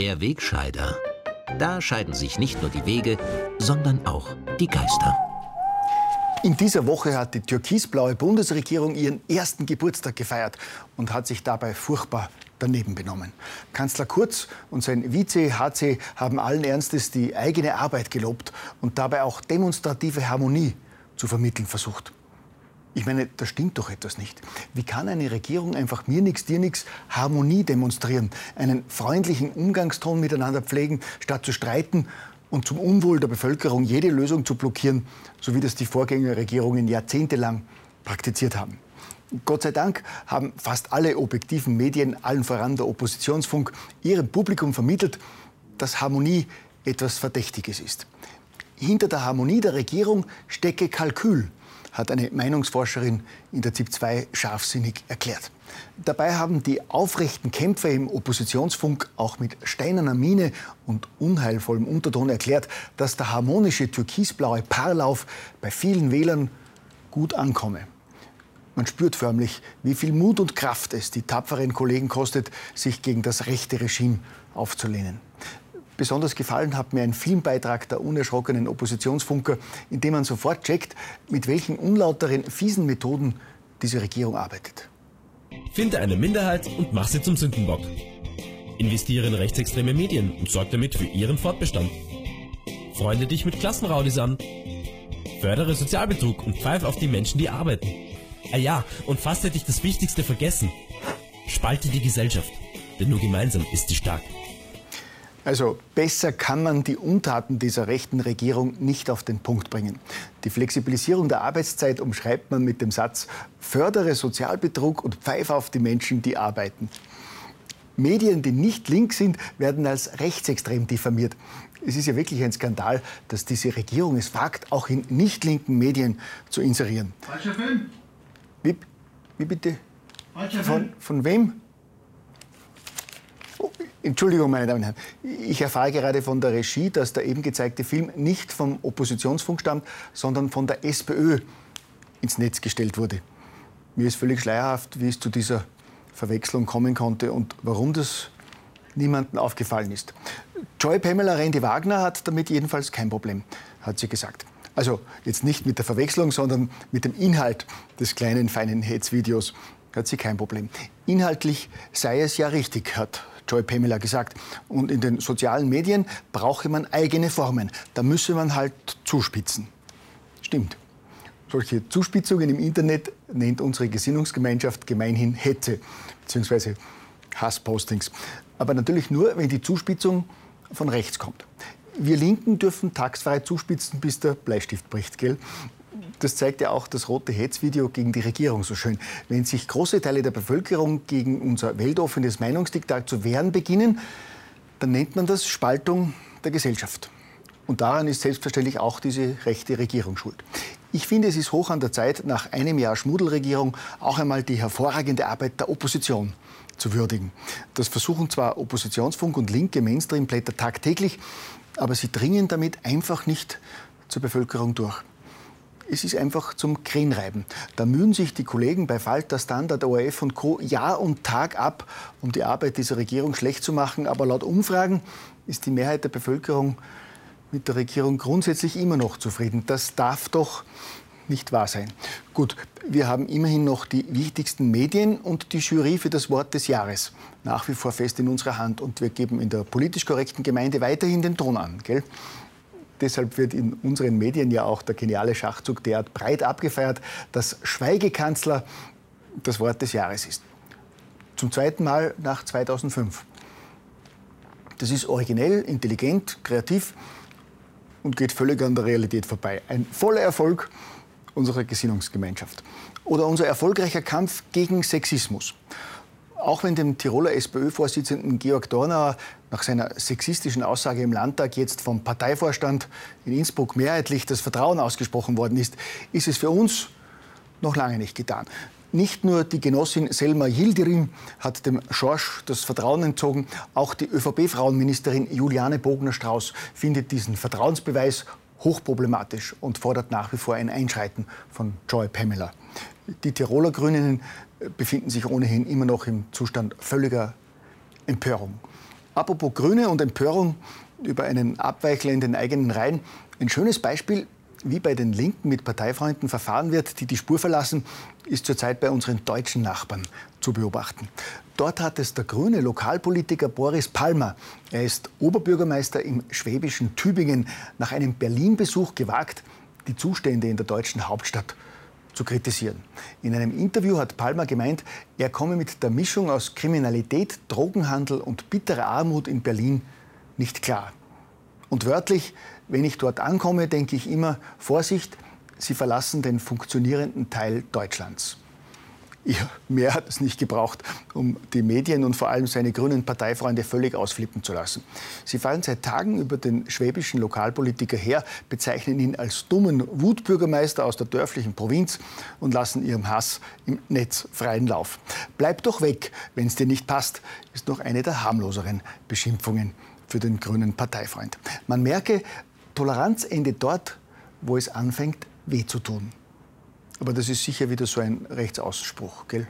Wegscheider. Da scheiden sich nicht nur die Wege, sondern auch die Geister. In dieser Woche hat die türkisblaue Bundesregierung ihren ersten Geburtstag gefeiert und hat sich dabei furchtbar daneben benommen. Kanzler Kurz und sein Vize HC haben allen Ernstes die eigene Arbeit gelobt und dabei auch demonstrative Harmonie zu vermitteln versucht. Ich meine, da stimmt doch etwas nicht. Wie kann eine Regierung einfach mir nichts, dir nichts Harmonie demonstrieren, einen freundlichen Umgangston miteinander pflegen, statt zu streiten und zum Unwohl der Bevölkerung jede Lösung zu blockieren, so wie das die Vorgängerregierungen jahrzehntelang praktiziert haben? Gott sei Dank haben fast alle objektiven Medien, allen voran der Oppositionsfunk, ihrem Publikum vermittelt, dass Harmonie etwas Verdächtiges ist. Hinter der Harmonie der Regierung stecke Kalkül, hat eine Meinungsforscherin in der ZIP 2 scharfsinnig erklärt. Dabei haben die aufrechten Kämpfer im Oppositionsfunk auch mit steinerner Miene und unheilvollem Unterton erklärt, dass der harmonische türkisblaue Paarlauf bei vielen Wählern gut ankomme. Man spürt förmlich, wie viel Mut und Kraft es die tapferen Kollegen kostet, sich gegen das rechte Regime aufzulehnen. Besonders gefallen hat mir ein Filmbeitrag der unerschrockenen Oppositionsfunker, in dem man sofort checkt, mit welchen unlauteren, fiesen Methoden diese Regierung arbeitet. Finde eine Minderheit und mach sie zum Sündenbock. Investiere in rechtsextreme Medien und sorg damit für ihren Fortbestand. Freunde dich mit Klassenraudis an. Fördere Sozialbetrug und pfeif auf die Menschen, die arbeiten. Ah ja, und fast hätte ich das Wichtigste vergessen. Spalte die Gesellschaft, denn nur gemeinsam ist sie stark. Also besser kann man die Untaten dieser rechten Regierung nicht auf den Punkt bringen. Die Flexibilisierung der Arbeitszeit umschreibt man mit dem Satz, fördere Sozialbetrug und pfeife auf die Menschen, die arbeiten. Medien, die nicht link sind, werden als rechtsextrem diffamiert. Es ist ja wirklich ein Skandal, dass diese Regierung es wagt, auch in nicht linken Medien zu inserieren. Falscher Film. Wie, wie bitte? Falscher Von, Film. von wem? Entschuldigung, meine Damen und Herren. Ich erfahre gerade von der Regie, dass der eben gezeigte Film nicht vom Oppositionsfunk stammt, sondern von der SPÖ ins Netz gestellt wurde. Mir ist völlig schleierhaft, wie es zu dieser Verwechslung kommen konnte und warum das niemandem aufgefallen ist. Joy Pamela Randy Wagner hat damit jedenfalls kein Problem, hat sie gesagt. Also jetzt nicht mit der Verwechslung, sondern mit dem Inhalt des kleinen, feinen Hetzvideos hat sie kein Problem. Inhaltlich sei es ja richtig, hat Joy Pamela gesagt. Und in den sozialen Medien brauche man eigene Formen. Da müsse man halt zuspitzen. Stimmt. Solche Zuspitzungen im Internet nennt unsere Gesinnungsgemeinschaft gemeinhin Hetze bzw. Hasspostings. Aber natürlich nur, wenn die Zuspitzung von rechts kommt. Wir Linken dürfen tagsfrei zuspitzen, bis der Bleistift bricht, gell? Das zeigt ja auch das rote Hetzvideo gegen die Regierung so schön. Wenn sich große Teile der Bevölkerung gegen unser weltoffenes Meinungsdiktat zu wehren beginnen, dann nennt man das Spaltung der Gesellschaft. Und daran ist selbstverständlich auch diese rechte Regierung schuld. Ich finde, es ist hoch an der Zeit, nach einem Jahr Schmuddelregierung auch einmal die hervorragende Arbeit der Opposition zu würdigen. Das versuchen zwar Oppositionsfunk und linke Mainstream-Blätter tagtäglich, aber sie dringen damit einfach nicht zur Bevölkerung durch. Es ist einfach zum Krähenreiben. Da mühen sich die Kollegen bei Falter, Standard, ORF und Co. Jahr und Tag ab, um die Arbeit dieser Regierung schlecht zu machen. Aber laut Umfragen ist die Mehrheit der Bevölkerung mit der Regierung grundsätzlich immer noch zufrieden. Das darf doch nicht wahr sein. Gut, wir haben immerhin noch die wichtigsten Medien und die Jury für das Wort des Jahres nach wie vor fest in unserer Hand. Und wir geben in der politisch korrekten Gemeinde weiterhin den Ton an. Gell? Deshalb wird in unseren Medien ja auch der geniale Schachzug derart breit abgefeiert, dass Schweigekanzler das Wort des Jahres ist. Zum zweiten Mal nach 2005. Das ist originell, intelligent, kreativ und geht völlig an der Realität vorbei. Ein voller Erfolg unserer Gesinnungsgemeinschaft. Oder unser erfolgreicher Kampf gegen Sexismus. Auch wenn dem Tiroler SPÖ-Vorsitzenden Georg Dornauer nach seiner sexistischen Aussage im Landtag jetzt vom Parteivorstand in Innsbruck mehrheitlich das Vertrauen ausgesprochen worden ist, ist es für uns noch lange nicht getan. Nicht nur die Genossin Selma Yildirim hat dem Schorsch das Vertrauen entzogen, auch die ÖVP-Frauenministerin Juliane Bogner-Strauß findet diesen Vertrauensbeweis hochproblematisch und fordert nach wie vor ein Einschreiten von Joy Pamela. Die Tiroler Grünen befinden sich ohnehin immer noch im Zustand völliger Empörung. Apropos Grüne und Empörung über einen Abweichler in den eigenen Reihen. Ein schönes Beispiel, wie bei den Linken mit Parteifreunden verfahren wird, die die Spur verlassen, ist zurzeit bei unseren deutschen Nachbarn zu beobachten. Dort hat es der grüne Lokalpolitiker Boris Palmer, er ist Oberbürgermeister im schwäbischen Tübingen, nach einem Berlin-Besuch gewagt, die Zustände in der deutschen Hauptstadt zu kritisieren. In einem Interview hat Palmer gemeint, er komme mit der Mischung aus Kriminalität, Drogenhandel und bitterer Armut in Berlin nicht klar. Und wörtlich, wenn ich dort ankomme, denke ich immer, Vorsicht, Sie verlassen den funktionierenden Teil Deutschlands. Ja, mehr hat es nicht gebraucht, um die Medien und vor allem seine grünen Parteifreunde völlig ausflippen zu lassen. Sie fallen seit Tagen über den schwäbischen Lokalpolitiker her, bezeichnen ihn als dummen Wutbürgermeister aus der dörflichen Provinz und lassen ihrem Hass im Netz freien Lauf. Bleib doch weg, wenn es dir nicht passt, ist noch eine der harmloseren Beschimpfungen für den grünen Parteifreund. Man merke, Toleranz endet dort, wo es anfängt, weh zu tun. Aber das ist sicher wieder so ein Rechtsaußenspruch, gell?